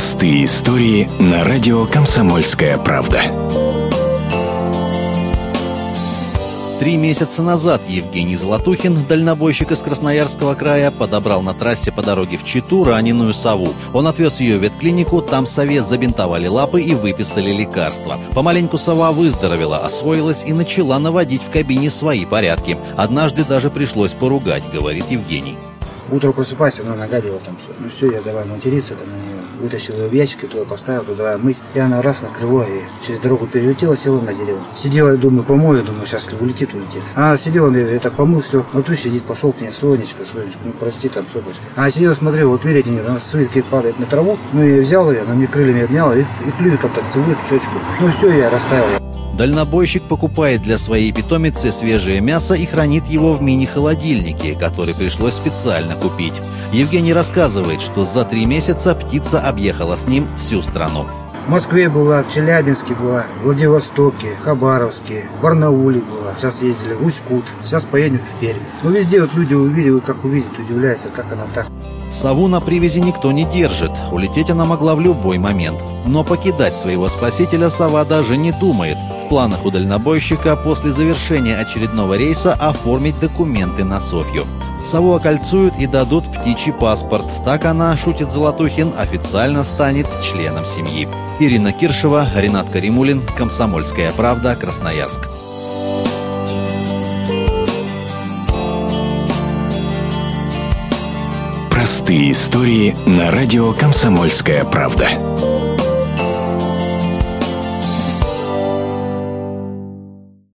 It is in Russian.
Простые истории на радио «Комсомольская правда». Три месяца назад Евгений Золотухин, дальнобойщик из Красноярского края, подобрал на трассе по дороге в Читу раненую сову. Он отвез ее в ветклинику, там сове забинтовали лапы и выписали лекарства. Помаленьку сова выздоровела, освоилась и начала наводить в кабине свои порядки. Однажды даже пришлось поругать, говорит Евгений. Утро просыпайся, она нагадила там все. Ну все, я давай материться там на нее. Вытащил ее в ящик, туда поставил, туда мыть. И она раз на крыло и через дорогу перелетела, села на дерево. Сидела, думаю, помою, думаю, сейчас улетит, улетит. Она сидела, я так помыл, все. Ну тут сидит, пошел к ней, Сонечка, Сонечка, ну прости там, сопочка. Она сидела, смотрела, вот видите, нет, она с падает на траву. Ну я взял ее, она мне крыльями обняла и, и клювиком так целует щечку. Ну все, я растаял. Дальнобойщик покупает для своей питомицы свежее мясо и хранит его в мини-холодильнике, который пришлось специально купить. Евгений рассказывает, что за три месяца птица объехала с ним всю страну. В Москве была, в Челябинске была, в Владивостоке, Хабаровске, в Барнауле была. Сейчас ездили в Усть-Кут, сейчас поедем в Пермь. Но везде вот люди увидели, как увидят, удивляются, как она так. Сову на привязи никто не держит, улететь она могла в любой момент. Но покидать своего спасителя сова даже не думает. Планах у дальнобойщика после завершения очередного рейса оформить документы на Софью. Сову окольцуют и дадут птичий паспорт. Так она, шутит Золотухин, официально станет членом семьи. Ирина Киршева, Ренат Каримулин, Комсомольская правда, Красноярск. Простые истории на радио «Комсомольская правда».